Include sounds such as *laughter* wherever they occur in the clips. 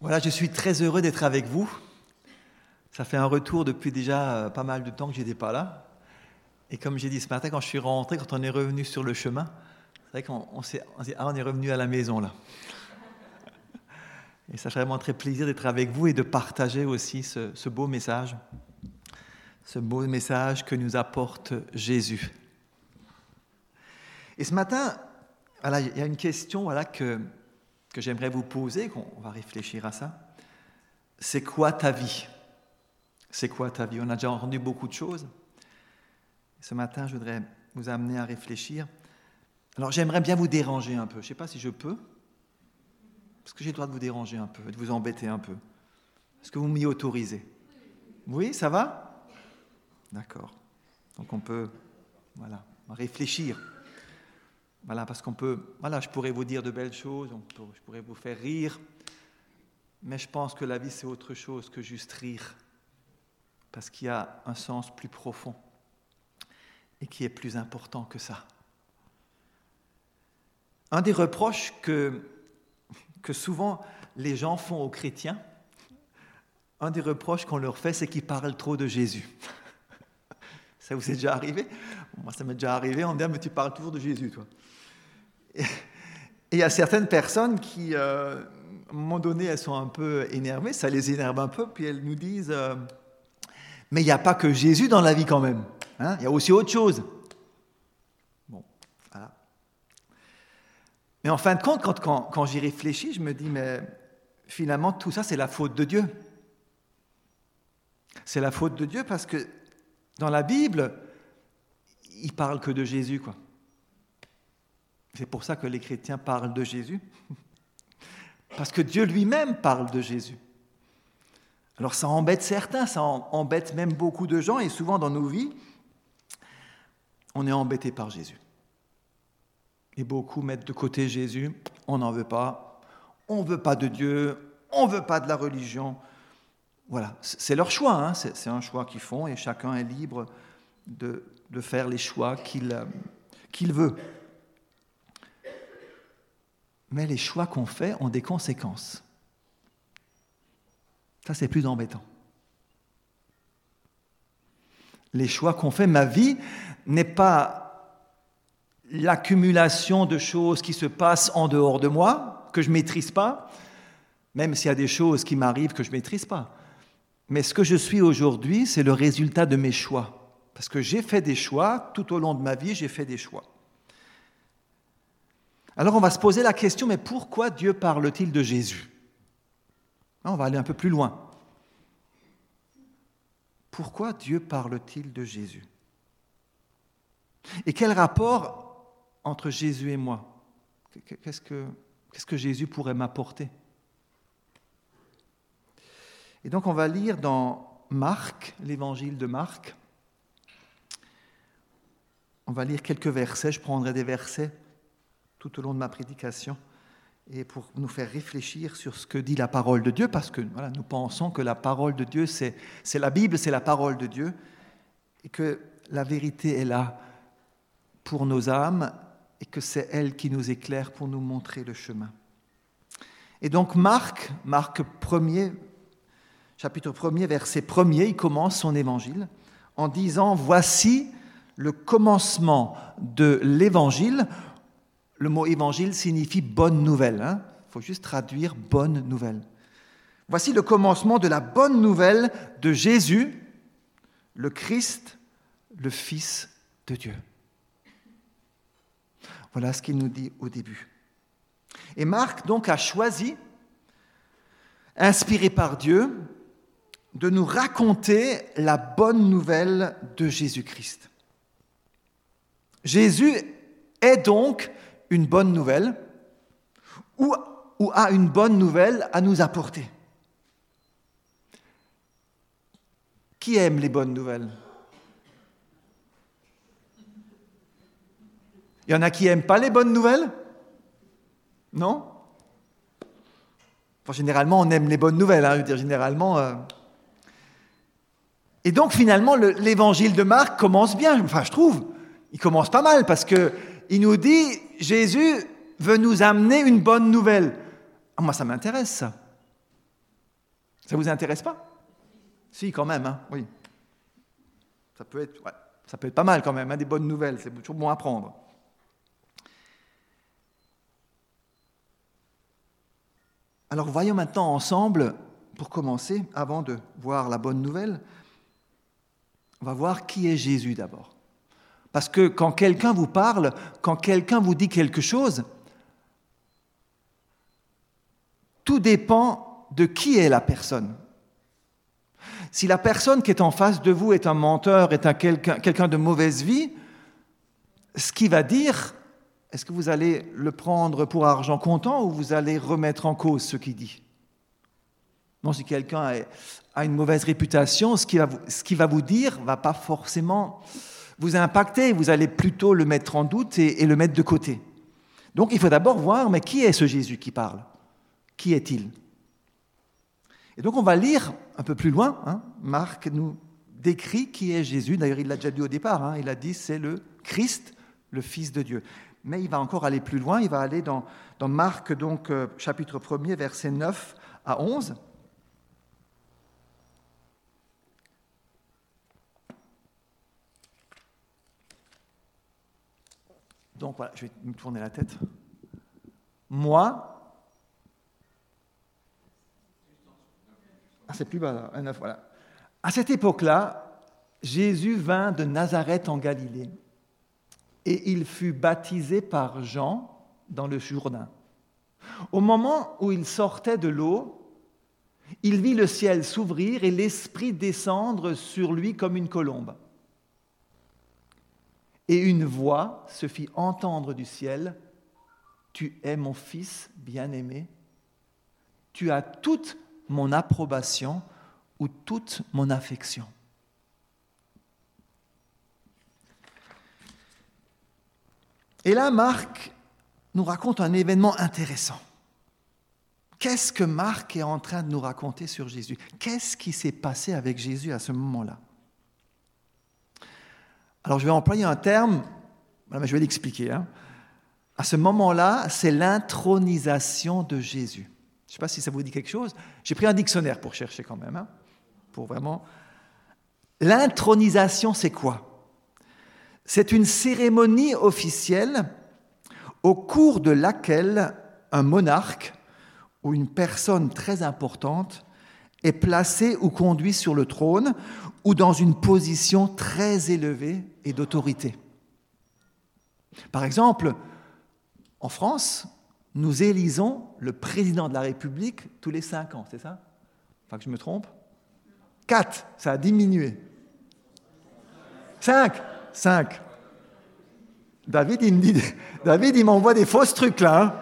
Voilà, je suis très heureux d'être avec vous. Ça fait un retour depuis déjà euh, pas mal de temps que je n'étais pas là. Et comme j'ai dit ce matin, quand je suis rentré, quand on est revenu sur le chemin, c'est vrai qu'on on s'est dit, ah, on est revenu à la maison là. Et ça fait vraiment très plaisir d'être avec vous et de partager aussi ce, ce beau message, ce beau message que nous apporte Jésus. Et ce matin, voilà, il y a une question voilà, que, que j'aimerais vous poser, qu'on va réfléchir à ça. C'est quoi ta vie? C'est quoi ta vie? On a déjà entendu beaucoup de choses. Ce matin, je voudrais vous amener à réfléchir. Alors j'aimerais bien vous déranger un peu. Je ne sais pas si je peux. Est-ce que j'ai le droit de vous déranger un peu, de vous embêter un peu Est-ce que vous m'y autorisez? Oui, ça va? D'accord. Donc on peut, voilà, réfléchir. Voilà, parce qu'on peut, voilà, je pourrais vous dire de belles choses, je pourrais vous faire rire, mais je pense que la vie c'est autre chose que juste rire, parce qu'il y a un sens plus profond et qui est plus important que ça. Un des reproches que, que souvent les gens font aux chrétiens, un des reproches qu'on leur fait, c'est qu'ils parlent trop de Jésus. Ça vous est déjà arrivé? Moi, ça m'est déjà arrivé. On me dit, ah, mais tu parles toujours de Jésus, toi. Et il y a certaines personnes qui, euh, à un moment donné, elles sont un peu énervées, ça les énerve un peu, puis elles nous disent euh, Mais il n'y a pas que Jésus dans la vie quand même, hein, il y a aussi autre chose. Bon, voilà. Mais en fin de compte, quand, quand, quand j'y réfléchis, je me dis Mais finalement, tout ça, c'est la faute de Dieu. C'est la faute de Dieu parce que dans la Bible, il parle que de Jésus, quoi. C'est pour ça que les chrétiens parlent de Jésus. *laughs* Parce que Dieu lui-même parle de Jésus. Alors ça embête certains, ça embête même beaucoup de gens, et souvent dans nos vies, on est embêté par Jésus. Et beaucoup mettent de côté Jésus, on n'en veut pas, on ne veut pas de Dieu, on ne veut pas de la religion. Voilà, c'est leur choix, hein. c'est un choix qu'ils font, et chacun est libre de, faire les choix qu'il qu'il veut mais les choix qu'on fait ont des conséquences. Ça, c'est plus embêtant. Les choix qu'on fait, ma vie n'est pas l'accumulation de choses qui se passent en dehors de moi, que je ne maîtrise pas, même s'il y a des choses qui m'arrivent que je ne maîtrise pas. Mais ce que je suis aujourd'hui, c'est le résultat de mes choix. Parce que j'ai fait des choix, tout au long de ma vie, j'ai fait des choix. Alors on va se poser la question, mais pourquoi Dieu parle-t-il de Jésus? On va aller un peu plus loin. Pourquoi Dieu parle-t-il de Jésus? Et quel rapport entre Jésus et moi? Qu'est-ce que, qu'est-ce que Jésus pourrait m'apporter? Et donc on va lire dans Marc, l'évangile de Marc. On va lire quelques versets, je prendrai des versets tout au long de ma prédication et pour nous faire réfléchir sur ce que dit la parole de Dieu, parce que voilà, nous pensons que la parole de Dieu, c'est la Bible, c'est la parole de Dieu, et que la vérité est là pour nos âmes, et que c'est elle qui nous éclaire pour nous montrer le chemin. Et donc Marc, Marc 1er, chapitre 1er, verset 1er, il commence son évangile en disant, voici le commencement de l'évangile le mot évangile signifie bonne nouvelle. Il hein. faut juste traduire bonne nouvelle. Voici le commencement de la bonne nouvelle de Jésus, le Christ, le Fils de Dieu. Voilà ce qu'il nous dit au début. Et Marc donc a choisi, inspiré par Dieu, de nous raconter la bonne nouvelle de Jésus-Christ. Jésus est donc une bonne nouvelle ou, a une bonne nouvelle à nous apporter. Qui aime les bonnes nouvelles? Il y en a qui n'aiment pas les bonnes nouvelles? Non? Généralement, on aime les bonnes nouvelles. Hein, généralement. Euh. Et donc, finalement, l'évangile de Marc commence bien. Enfin, je trouve. Il commence pas mal parce que il nous dit, Jésus veut nous amener une bonne nouvelle. Ah, moi, ça m'intéresse, ça. Ça vous intéresse pas? Si, quand même, hein, oui. Ça peut être, ça peut être pas mal quand même, hein, des bonnes nouvelles, c'est toujours bon à prendre. Alors voyons maintenant ensemble, pour commencer, avant de voir la bonne nouvelle, on va voir qui est Jésus d'abord. Parce que quand quelqu'un vous parle, quand quelqu'un vous dit quelque chose, tout dépend de qui est la personne. Si la personne qui est en face de vous est un menteur, est un quelqu'un de mauvaise vie, ce qu'il va dire, est-ce que vous allez le prendre pour argent comptant ou vous allez remettre en cause ce qu'il dit? Non, si quelqu'un a une mauvaise réputation, ce qu'il va, va, vous dire ne va pas forcément vous impacter, vous allez plutôt le mettre en doute et, le mettre de côté. Donc il faut d'abord voir, mais qui est ce Jésus qui parle? Qui est-il? Et donc on va lire un peu plus loin, hein. Marc nous décrit qui est Jésus, d'ailleurs il l'a déjà dit au départ, hein. il a dit c'est le Christ, le Fils de Dieu. Mais il va encore aller plus loin, il va aller dans, dans Marc, donc euh, chapitre 1er, versets 9 à 11. Donc voilà, je vais me tourner la tête. Moi, ah, c'est plus bas là, voilà. À cette époque-là, Jésus vint de Nazareth en Galilée et il fut baptisé par Jean dans le Jourdain. Au moment où il sortait de l'eau, il vit le ciel s'ouvrir et l'Esprit descendre sur lui comme une colombe. Et une voix se fit entendre du ciel, Tu es mon fils bien-aimé, tu as toute mon approbation ou toute mon affection. Et là, Marc nous raconte un événement intéressant. Qu'est-ce que Marc est en train de nous raconter sur Jésus? Qu'est-ce qui s'est passé avec Jésus à ce moment-là? Alors je vais employer un terme, je vais l'expliquer. Hein. À ce moment-là, c'est l'intronisation de Jésus. Je ne sais pas si ça vous dit quelque chose. J'ai pris un dictionnaire pour chercher quand même, hein, pour vraiment. L'intronisation, c'est quoi? C'est une cérémonie officielle au cours de laquelle un monarque ou une personne très importante est placé ou conduit sur le trône ou dans une position très élevée et d'autorité. Par exemple, en France, nous élisons le président de la République tous les cinq ans, c'est ça? Enfin que je me trompe? Quatre, ça a diminué. Cinq Cinq. David, il me dit, *laughs* David, il m'envoie des fausses trucs là. Hein.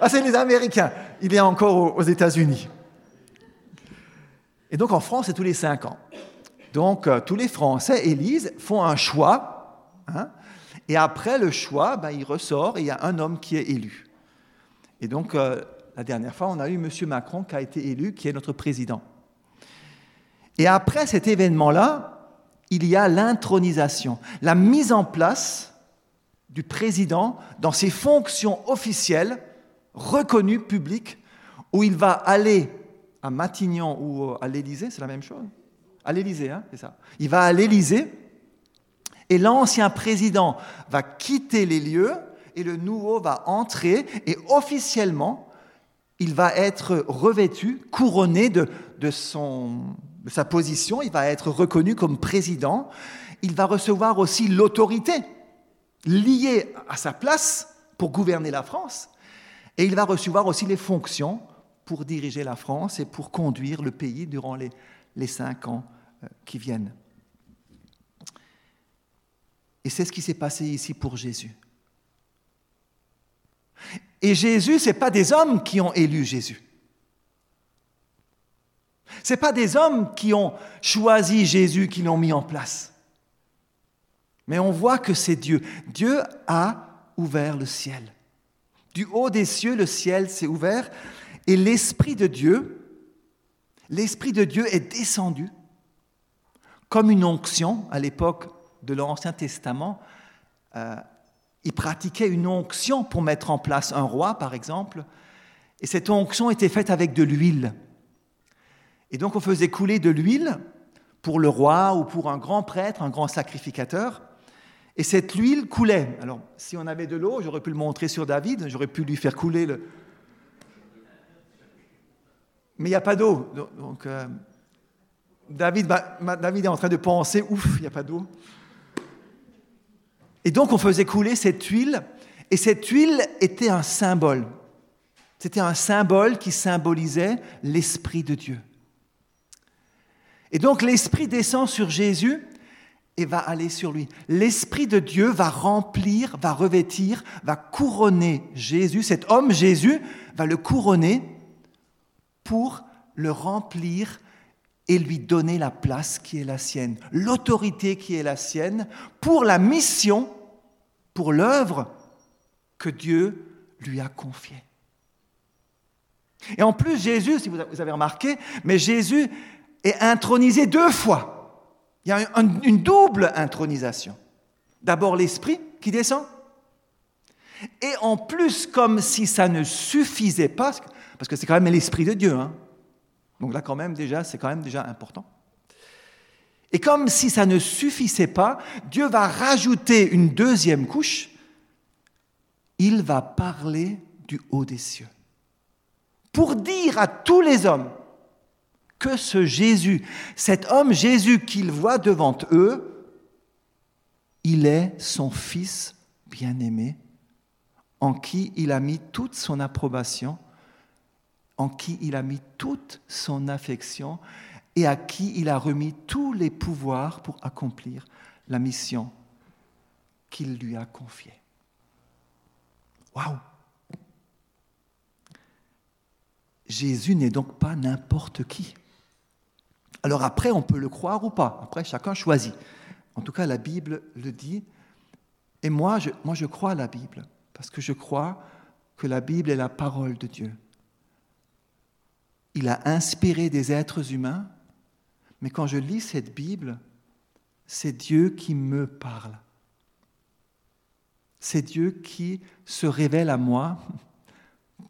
ah, c'est les Américains. Il est encore aux États-Unis. Et donc en France, c'est tous les cinq ans. Donc euh, tous les Français élisent, font un choix, hein, et après le choix, ben, il ressort et il y a un homme qui est élu. Et donc euh, la dernière fois, on a eu M. Macron qui a été élu, qui est notre président. Et après cet événement-là, il y a l'intronisation, la mise en place du président dans ses fonctions officielles reconnues publiques, où il va aller à Matignon ou à l'Élysée, c'est la même chose. À l'Élysée, hein, c'est ça. Il va à l'Élysée et l'ancien président va quitter les lieux et le nouveau va entrer et officiellement, il va être revêtu, couronné de, de, de sa position, il va être reconnu comme président, il va recevoir aussi l'autorité liée à sa place pour gouverner la France, et il va recevoir aussi les fonctions pour diriger la France et pour conduire le pays durant les, les cinq ans euh, qui viennent. Et c'est ce qui s'est passé ici pour Jésus. Et Jésus, ce n'est pas des hommes qui ont élu Jésus. Ce n'est pas des hommes qui ont choisi Jésus, qui l'ont mis en place. Mais on voit que c'est Dieu. Dieu a ouvert le ciel. Du haut des cieux, le ciel s'est ouvert et l'Esprit de Dieu, l'Esprit de Dieu est descendu comme une onction à l'époque de l'Ancien Testament. Euh, il pratiquait une onction pour mettre en place un roi, par exemple, et cette onction était faite avec de l'huile. Et donc on faisait couler de l'huile pour le roi ou pour un grand prêtre, un grand sacrificateur. Et cette huile coulait. Alors, si on avait de l'eau, j'aurais pu le montrer sur David, j'aurais pu lui faire couler le. Mais il n'y a pas d'eau. Donc, euh, David, David est en train de penser ouf, il n'y a pas d'eau. Et donc, on faisait couler cette huile. Et cette huile était un symbole. C'était un symbole qui symbolisait l'Esprit de Dieu. Et donc l'Esprit descend sur Jésus et va aller sur lui. L'Esprit de Dieu va remplir, va revêtir, va couronner Jésus. Cet homme Jésus va le couronner pour le remplir et lui donner la place qui est la sienne, l'autorité qui est la sienne, pour la mission, pour l'œuvre que Dieu lui a confiée. Et en plus, Jésus, si vous avez remarqué, mais Jésus est intronisé deux fois. Il y a une double intronisation. D'abord l'Esprit qui descend. Et en plus, comme si ça ne suffisait pas, parce que c'est quand même l'Esprit de Dieu. Hein. Donc là, quand même, déjà, c'est quand même déjà important. Et comme si ça ne suffisait pas, Dieu va rajouter une deuxième couche. Il va parler du haut des cieux. Pour dire à tous les hommes que ce Jésus, cet homme Jésus qu'ils voient devant eux, il est son Fils bien-aimé, en qui il a mis toute son approbation, en qui il a mis toute son affection et à qui il a remis tous les pouvoirs pour accomplir la mission qu'il lui a confiée. Waouh Jésus n'est donc pas n'importe qui. Alors après, on peut le croire ou pas. Après, chacun choisit. En tout cas, la Bible le dit. Et moi, je, moi, je crois à la Bible, parce que je crois que la Bible est la parole de Dieu. Il a inspiré des êtres humains, mais quand je lis cette Bible, c'est Dieu qui me parle. C'est Dieu qui se révèle à moi,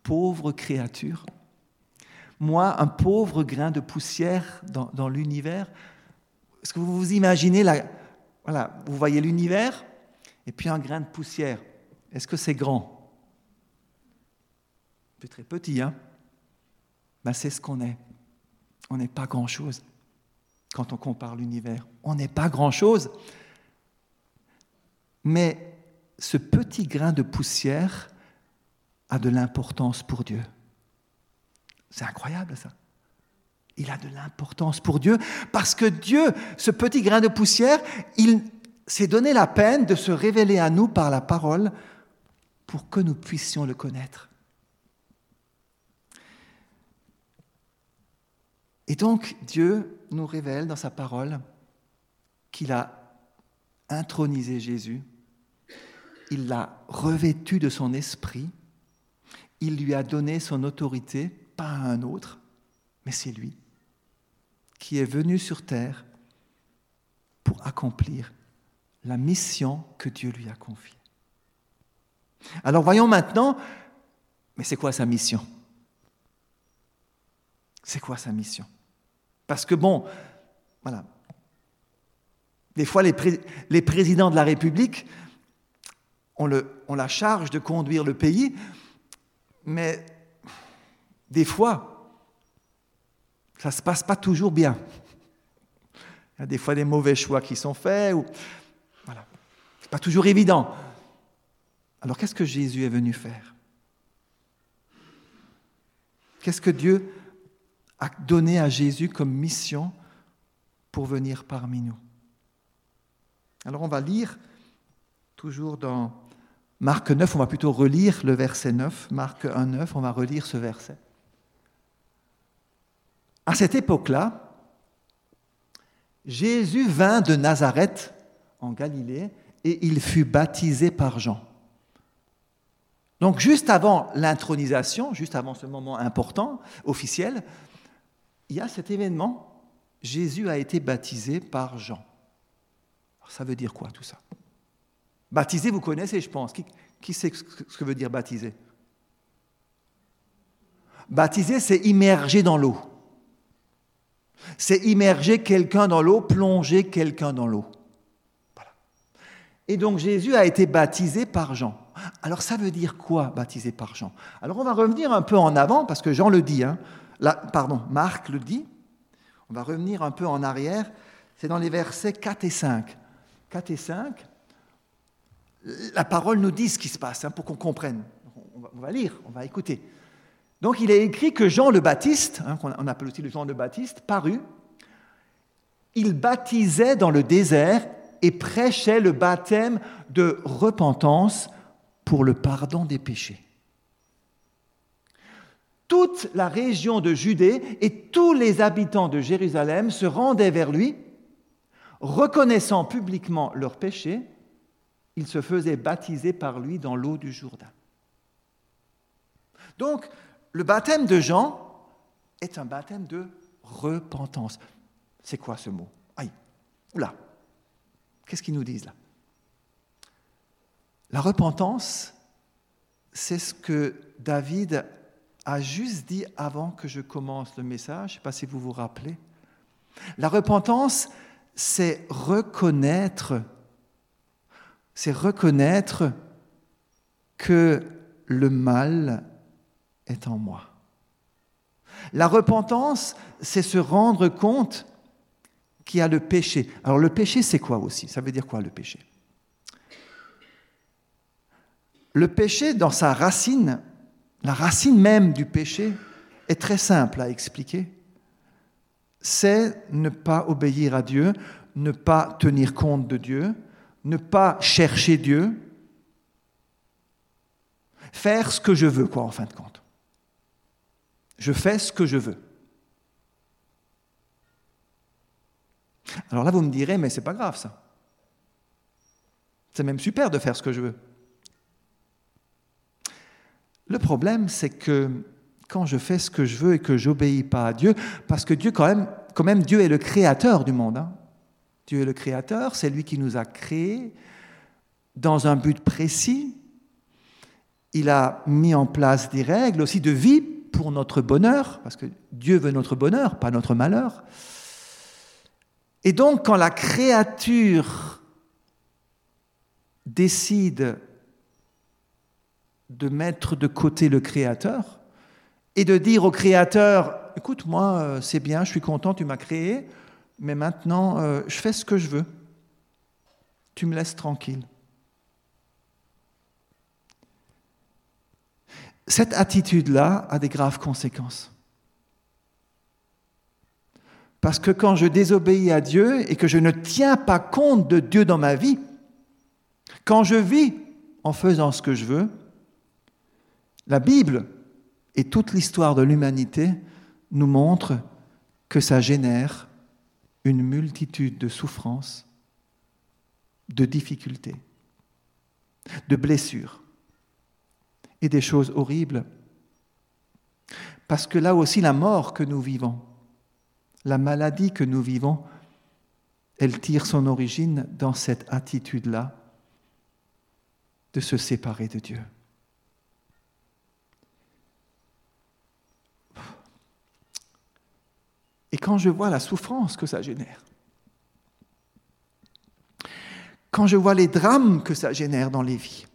pauvre créature moi, un pauvre grain de poussière dans, l'univers. Est-ce que vous vous imaginez, la, voilà, vous voyez l'univers et puis un grain de poussière. Est-ce que c'est grand? C'est très petit, hein? Ben, C'est ce qu'on est. On n'est pas grand-chose quand on compare l'univers. On n'est pas grand-chose. Mais ce petit grain de poussière a de l'importance pour Dieu. C'est incroyable ça. Il a de l'importance pour Dieu parce que Dieu, ce petit grain de poussière, il s'est donné la peine de se révéler à nous par la parole pour que nous puissions le connaître. Et donc Dieu nous révèle dans sa parole qu'il a intronisé Jésus, il l'a revêtu de son esprit, il lui a donné son autorité pas à un autre, mais c'est lui qui est venu sur terre pour accomplir la mission que Dieu lui a confiée. Alors voyons maintenant, mais c'est quoi sa mission? C'est quoi sa mission? Parce que bon, voilà, des fois les, présidents de la République, ont le, on la charge de conduire le pays, mais des fois, ça ne se passe pas toujours bien. Il y a des fois des mauvais choix qui sont faits. Ou... Voilà. Ce n'est pas toujours évident. Alors qu'est-ce que Jésus est venu faire? Qu'est-ce que Dieu a donné à Jésus comme mission pour venir parmi nous Alors on va lire toujours dans Marc 9, on va plutôt relire le verset 9, Marc 1, 9, on va relire ce verset. À cette époque-là, Jésus vint de Nazareth en Galilée et il fut baptisé par Jean. Donc juste avant l'intronisation, juste avant ce moment important, officiel, il y a cet événement. Jésus a été baptisé par Jean. ça veut dire quoi tout ça? Baptisé, vous connaissez, je pense. Qui, qui sait ce que veut dire baptiser Baptiser, c'est immerger dans l'eau. C'est immerger quelqu'un dans l'eau, plonger quelqu'un dans l'eau. Voilà. Et donc Jésus a été baptisé par Jean. Alors ça veut dire quoi, baptisé par Jean? Alors on va revenir un peu en avant, parce que Jean le dit, hein. Pardon, Marc le dit. On va revenir un peu en arrière. C'est dans les versets 4 et 5. 4 et 5, la parole nous dit ce qui se passe, hein, pour qu'on comprenne. On va, lire, on va écouter. Donc il est écrit que Jean le Baptiste, hein, qu'on appelle aussi le Jean le Baptiste, parut, il baptisait dans le désert et prêchait le baptême de repentance pour le pardon des péchés. Toute la région de Judée et tous les habitants de Jérusalem se rendaient vers lui, reconnaissant publiquement leurs péchés il se faisait baptiser par lui dans l'eau du Jourdain. Donc, le baptême de Jean est un baptême de repentance. C'est quoi ce mot? Aïe, oula, qu'est-ce qu'ils nous disent là? La repentance, c'est ce que David a juste dit avant que je commence le message, je ne sais pas si vous vous rappelez. La repentance, c'est reconnaître c'est reconnaître que le mal est en moi. La repentance, c'est se rendre compte qu'il y a le péché. Alors le péché, c'est quoi aussi? Ça veut dire quoi le péché? Le péché, dans sa racine, la racine même du péché, est très simple à expliquer. C'est ne pas obéir à Dieu, ne pas tenir compte de Dieu, ne pas chercher Dieu, faire ce que je veux, quoi, en fin de compte. Je fais ce que je veux. Alors là, vous me direz, mais c'est pas grave ça. C'est même super de faire ce que je veux. Le problème, c'est que quand je fais ce que je veux et que j'obéis pas à Dieu, parce que Dieu, quand même, Dieu est le créateur du monde. Hein. Dieu est le Créateur, c'est lui qui nous a créés dans un but précis. Il a mis en place des règles aussi de vie pour notre bonheur, parce que Dieu veut notre bonheur, pas notre malheur. Et donc quand la créature décide de mettre de côté le Créateur et de dire au Créateur, écoute, moi, euh, c'est bien, je suis content, tu m'as créé, mais maintenant, euh, je fais ce que je veux. Tu me laisses tranquille. Cette attitude-là a des graves conséquences. Parce que quand je désobéis à Dieu et que je ne tiens pas compte de Dieu dans ma vie, quand je vis en faisant ce que je veux, la Bible et toute l'histoire de l'humanité nous montrent que ça génère une multitude de souffrances, de difficultés, de blessures et des choses horribles. Parce que là aussi, la mort que nous vivons, la maladie que nous vivons, elle tire son origine dans cette attitude-là de se séparer de Dieu. Et quand je vois la souffrance que ça génère, quand je vois les drames que ça génère dans les vies,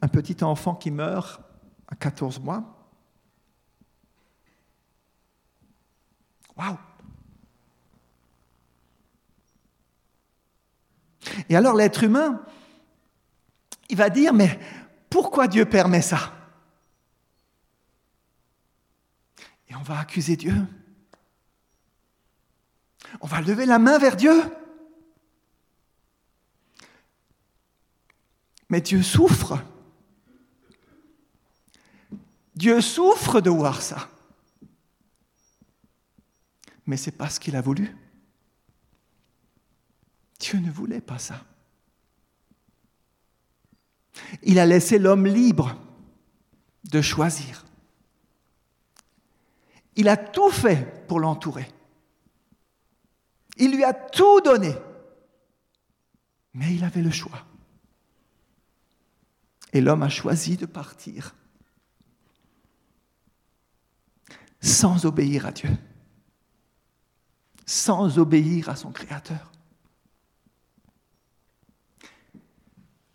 un petit enfant qui meurt à 14 mois, waouh. Et alors l'être humain, il va dire, mais pourquoi Dieu permet ça? On va accuser Dieu. On va lever la main vers Dieu. Mais Dieu souffre. Dieu souffre de voir ça. Mais ce n'est pas ce qu'il a voulu. Dieu ne voulait pas ça. Il a laissé l'homme libre de choisir. Il a tout fait pour l'entourer. Il lui a tout donné. Mais il avait le choix. Et l'homme a choisi de partir. sans obéir à Dieu, sans obéir à son Créateur.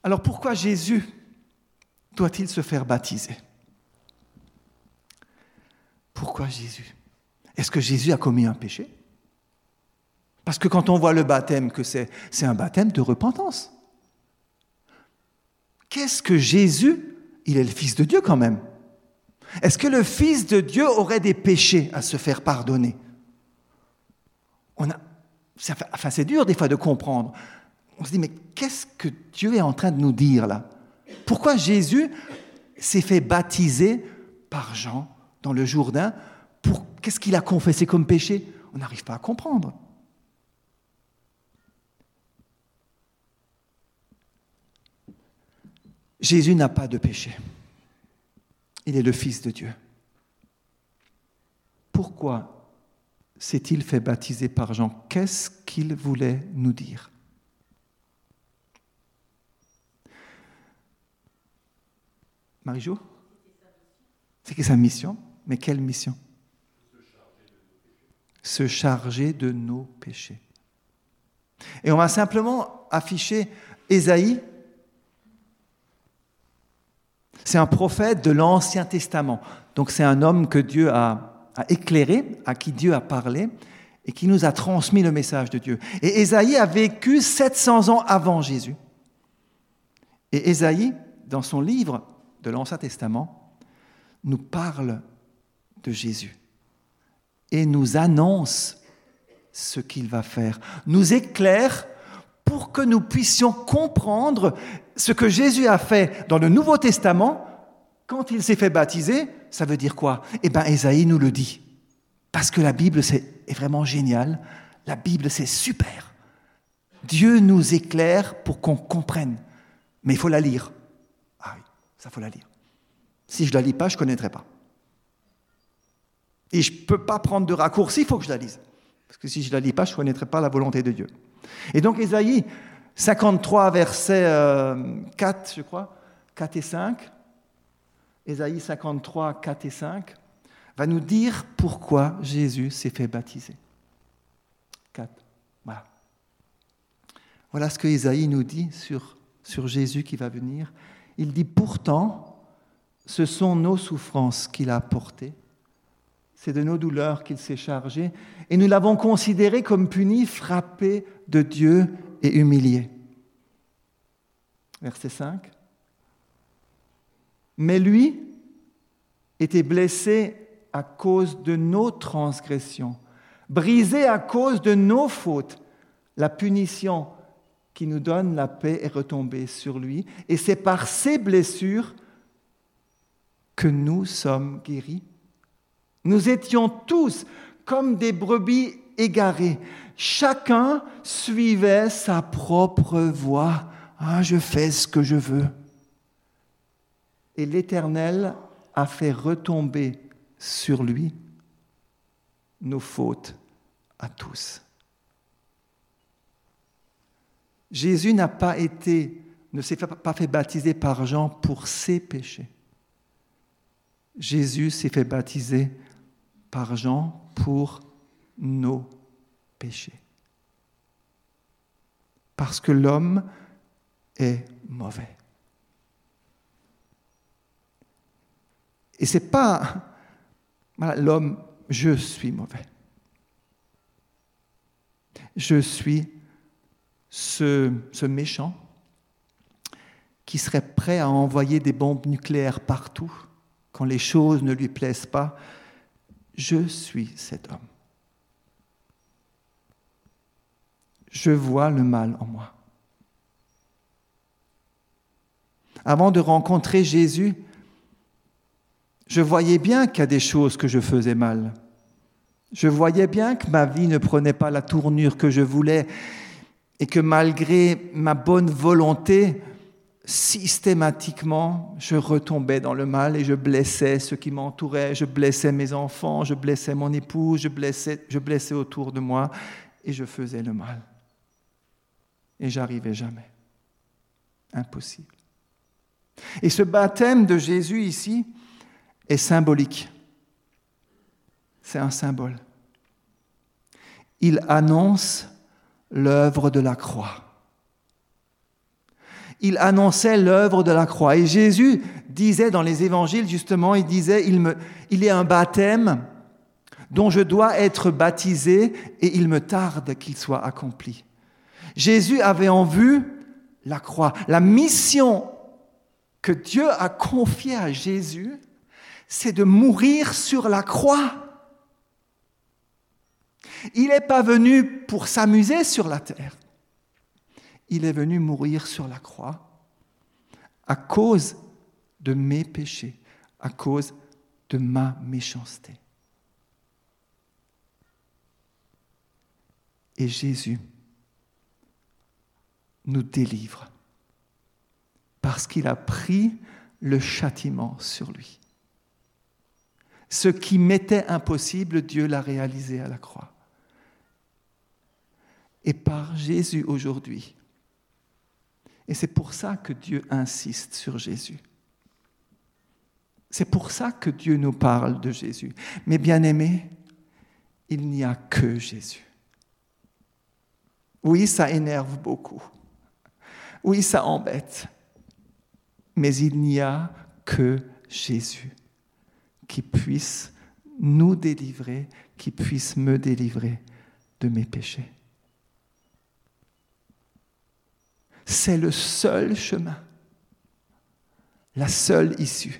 Alors pourquoi Jésus doit-il se faire baptiser? Pourquoi Jésus? Est-ce que Jésus a commis un péché? Parce que quand on voit le baptême, que c'est, un baptême de repentance. Qu'est-ce que Jésus? Il est le Fils de Dieu quand même. Est-ce que le Fils de Dieu aurait des péchés à se faire pardonner? Enfin, c'est dur des fois de comprendre. On se dit, mais qu'est-ce que Dieu est en train de nous dire là? Pourquoi Jésus s'est fait baptiser par Jean dans le Jourdain pour Qu'est-ce qu'il a confessé comme péché On n'arrive pas à comprendre. Jésus n'a pas de péché. Il est le Fils de Dieu. Pourquoi s'est-il fait baptiser par Jean? Qu'est-ce qu'il voulait nous dire? Marie-Jo? C'est sa mission? Mais quelle mission? Se charger de nos péchés. Et on va simplement afficher Ésaïe c'est un prophète de l'Ancien Testament. Donc c'est un homme que Dieu a, éclairé, à qui Dieu a parlé et qui nous a transmis le message de Dieu. Et Ésaïe a vécu 700 ans avant Jésus. Et Ésaïe, dans son livre de l'Ancien Testament, nous parle de Jésus et nous annonce ce qu'il va faire, nous éclaire pour que nous puissions comprendre ce que Jésus a fait dans le Nouveau Testament quand il s'est fait baptiser. Ça veut dire quoi? Eh bien, Esaïe nous le dit. Parce que la Bible, c'est est vraiment génial. La Bible, c'est super. Dieu nous éclaire pour qu'on comprenne. Mais il faut la lire. Ah oui, ça faut la lire. Si je ne la lis pas, je ne connaîtrai pas. Et je ne peux pas prendre de raccourci, il faut que je la lise. Parce que si je ne la lis pas, je ne connaîtrai pas la volonté de Dieu. Et donc Ésaïe 53, versets 4, je crois, 4 et 5, Ésaïe 53, 4 et 5, va nous dire pourquoi Jésus s'est fait baptiser. 4. Voilà. Voilà ce que Ésaïe nous dit sur, sur Jésus qui va venir. Il dit Pourtant, ce sont nos souffrances qu'il a portées c'est de nos douleurs qu'il s'est chargé, et nous l'avons considéré comme puni, frappé de Dieu et humilié. Verset 5. Mais lui était blessé à cause de nos transgressions, brisé à cause de nos fautes. La punition qui nous donne la paix est retombée sur lui, et c'est par ses blessures que nous sommes guéris. Nous étions tous comme des brebis égarées. Chacun suivait sa propre voie. Ah, je fais ce que je veux. Et l'Éternel a fait retomber sur lui nos fautes à tous. Jésus n'a pas été, ne s'est pas fait baptiser par Jean pour ses péchés. Jésus s'est fait baptiser par Jean pour nos péchés. Parce que l'homme est mauvais. Et ce n'est pas l'homme, je suis mauvais. Je suis ce, ce méchant qui serait prêt à envoyer des bombes nucléaires partout quand les choses ne lui plaisent pas je suis cet homme. Je vois le mal en moi. Avant de rencontrer Jésus, je voyais bien qu'il y a des choses que je faisais mal. Je voyais bien que ma vie ne prenait pas la tournure que je voulais et que malgré ma bonne volonté, systématiquement, je retombais dans le mal et je blessais ceux qui m'entouraient, je blessais mes enfants, je blessais mon épouse, je blessais, je blessais autour de moi et je faisais le mal. Et j'arrivais jamais. Impossible. Et ce baptême de Jésus ici est symbolique. c'est un symbole. Il annonce l'œuvre de la croix. Il annonçait l'œuvre de la croix. Et Jésus disait dans les évangiles, justement, il disait, il, me, il a un baptême dont je dois être baptisé et il me tarde qu'il soit accompli. Jésus avait en vue la croix. La mission que Dieu a confiée à Jésus, c'est de mourir sur la croix. Il n'est pas venu pour s'amuser sur la terre. Il est venu mourir sur la croix à cause de mes péchés, à cause de ma méchanceté. Et Jésus nous délivre parce qu'il a pris le châtiment sur lui. Ce qui m'était impossible, Dieu l'a réalisé à la croix. Et par Jésus aujourd'hui, et c'est pour ça que Dieu insiste sur Jésus. C'est pour ça que Dieu nous parle de Jésus. Mais bien aimé, il n'y a que Jésus. Oui, ça énerve beaucoup. Oui, ça embête. Mais il n'y a que Jésus qui puisse nous délivrer, qui puisse me délivrer de mes péchés. C'est le seul chemin, la seule issue.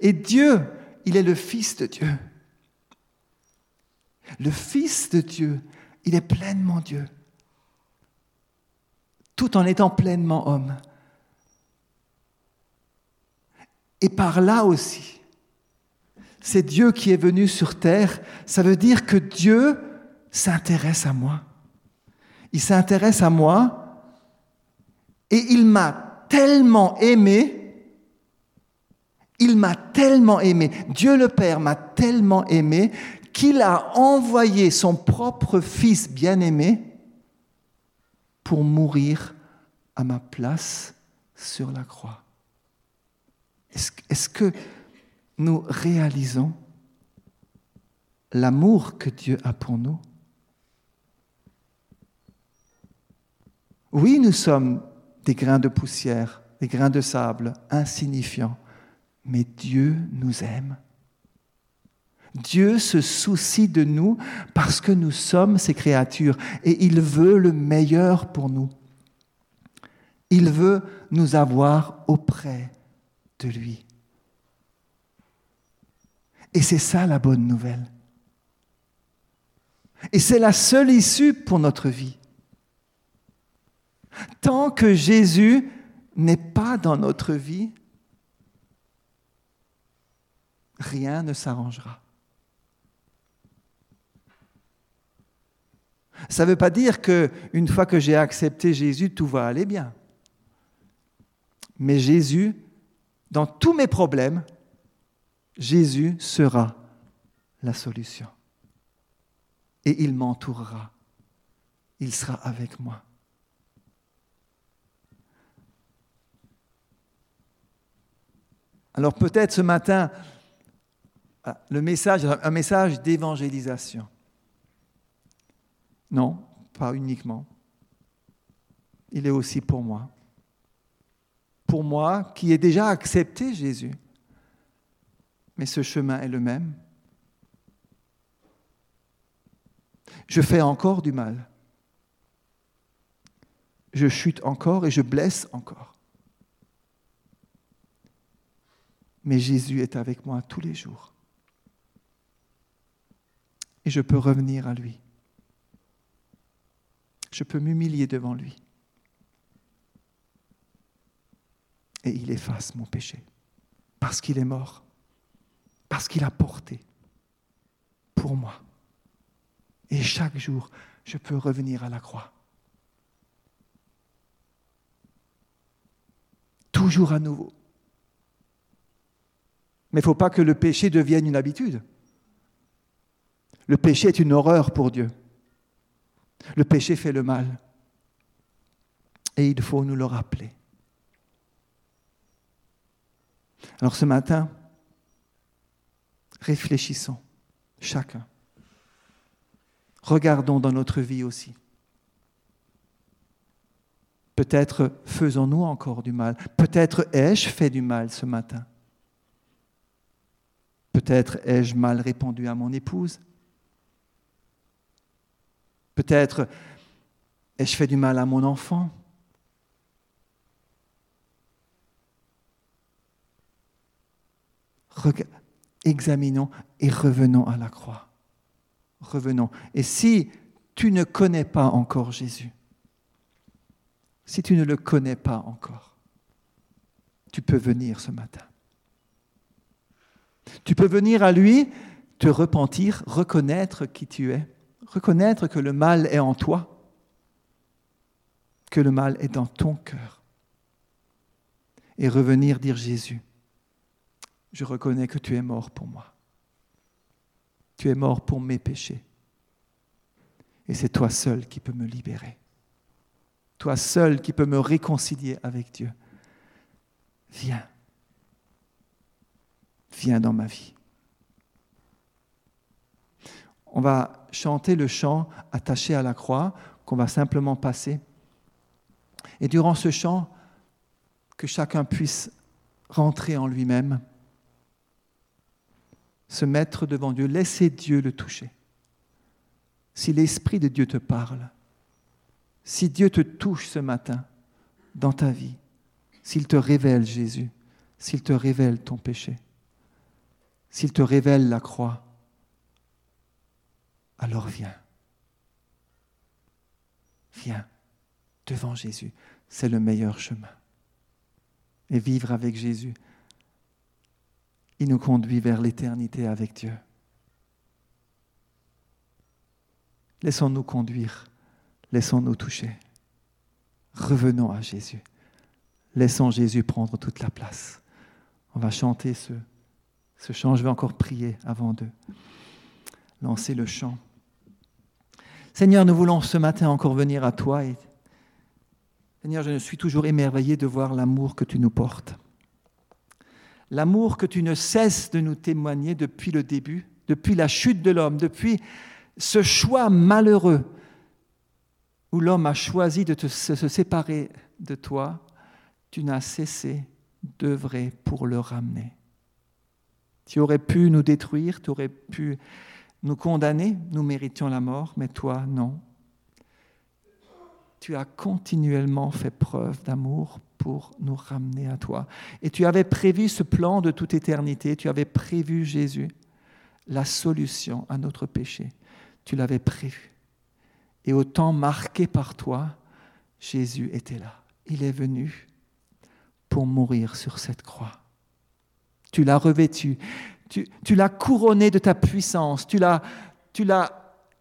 Et Dieu, il est le Fils de Dieu. Le Fils de Dieu, il est pleinement Dieu, tout en étant pleinement homme. Et par là aussi, c'est Dieu qui est venu sur terre. Ça veut dire que Dieu s'intéresse à moi il s'intéresse à moi et il m'a tellement aimé, il m'a tellement aimé, Dieu le Père m'a tellement aimé qu'il a envoyé son propre Fils bien-aimé pour mourir à ma place sur la croix. Est-ce que nous réalisons l'amour que Dieu a pour nous? Oui, nous sommes des grains de poussière, des grains de sable, insignifiants, mais Dieu nous aime. Dieu se soucie de nous parce que nous sommes ses créatures et il veut le meilleur pour nous. Il veut nous avoir auprès de lui. Et c'est ça la bonne nouvelle. Et c'est la seule issue pour notre vie. Tant que Jésus n'est pas dans notre vie, rien ne s'arrangera. Ça ne veut pas dire que une fois que j'ai accepté Jésus, tout va aller bien. Mais Jésus, dans tous mes problèmes, Jésus sera la solution. Et il m'entourera. Il sera avec moi. Alors peut-être ce matin, ah, le message, un message d'évangélisation. Non, pas uniquement. Il est aussi pour moi. Pour moi qui ai déjà accepté Jésus. Mais ce chemin est le même. Je fais encore du mal. Je chute encore et je blesse encore. Mais Jésus est avec moi tous les jours. Et je peux revenir à lui. Je peux m'humilier devant lui. Et il efface mon péché. Parce qu'il est mort. Parce qu'il a porté pour moi. Et chaque jour, je peux revenir à la croix. Toujours à nouveau. Mais il ne faut pas que le péché devienne une habitude. Le péché est une horreur pour Dieu. Le péché fait le mal. Et il faut nous le rappeler. Alors ce matin, Réfléchissons, chacun. Regardons dans notre vie aussi. Peut-être faisons-nous encore du mal. Peut-être ai-je fait du mal ce matin. Peut-être ai-je mal répondu à mon épouse. Peut-être ai-je fait du mal à mon enfant. examinons et revenons à la croix. Revenons. Et si tu ne connais pas encore Jésus, si tu ne le connais pas encore, tu peux venir ce matin. Tu peux venir à lui, te repentir, reconnaître qui tu es, reconnaître que le mal est en toi, que le mal est dans ton cœur, et revenir dire Jésus, je reconnais que tu es mort pour moi. Tu es mort pour mes péchés. Et c'est toi seul qui peux me libérer. Toi seul qui peux me réconcilier avec Dieu. Viens. Viens dans ma vie. On va chanter le chant attaché à la croix qu'on va simplement passer. Et durant ce chant, que chacun puisse rentrer en lui-même, se mettre devant Dieu, laisser Dieu le toucher. Si l'Esprit de Dieu te parle, si Dieu te touche ce matin dans ta vie, s'il te révèle Jésus, s'il te révèle ton péché, s'il te révèle la croix, alors viens. Viens devant Jésus. C'est le meilleur chemin. Et vivre avec Jésus, il nous conduit vers l'éternité avec Dieu. Laissons-nous conduire, laissons-nous toucher. Revenons à Jésus. Laissons Jésus prendre toute la place. On va chanter ce, ce chant. Je vais encore prier avant de lancer le chant. Seigneur, nous voulons ce matin encore venir à toi. Seigneur, je suis toujours émerveillé de voir l'amour que tu nous portes. L'amour que tu ne cesses de nous témoigner depuis le début, depuis la chute de l'homme, depuis ce choix malheureux où l'homme a choisi de se séparer de toi, tu n'as cessé d'œuvrer pour le ramener. Tu aurais pu nous détruire, tu aurais pu nous condamner, nous méritions la mort, mais toi, non. Tu as continuellement fait preuve d'amour pour nous ramener à toi. Et tu avais prévu ce plan de toute éternité, tu avais prévu Jésus, la solution à notre péché. Tu l'avais prévu. Et au temps marqué par toi, Jésus était là. Il est venu pour mourir sur cette croix. Tu l'as revêtu, tu, l'as couronné de ta puissance, tu l'as,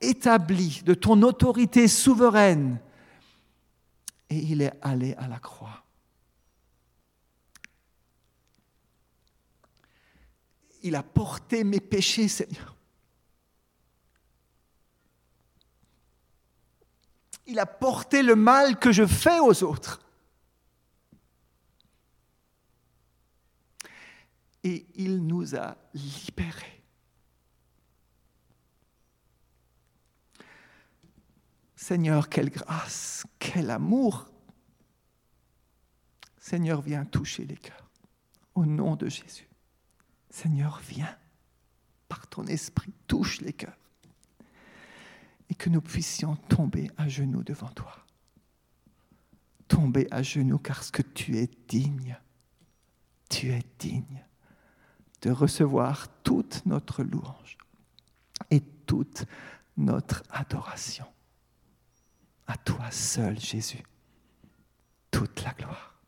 établi de ton autorité souveraine. Et il est allé à la croix. Il a porté mes péchés, Seigneur. Il a porté le mal que je fais aux autres. Et il nous a libérés. Seigneur, quelle grâce, quel amour. Seigneur, viens toucher les cœurs. Au nom de Jésus. Seigneur, viens, par ton esprit, touche les cœurs. Et que nous puissions tomber à genoux devant toi. Tomber à genoux parce que tu es digne. Tu es digne de recevoir toute notre louange et toute notre adoration. À toi seul, Jésus, toute la gloire.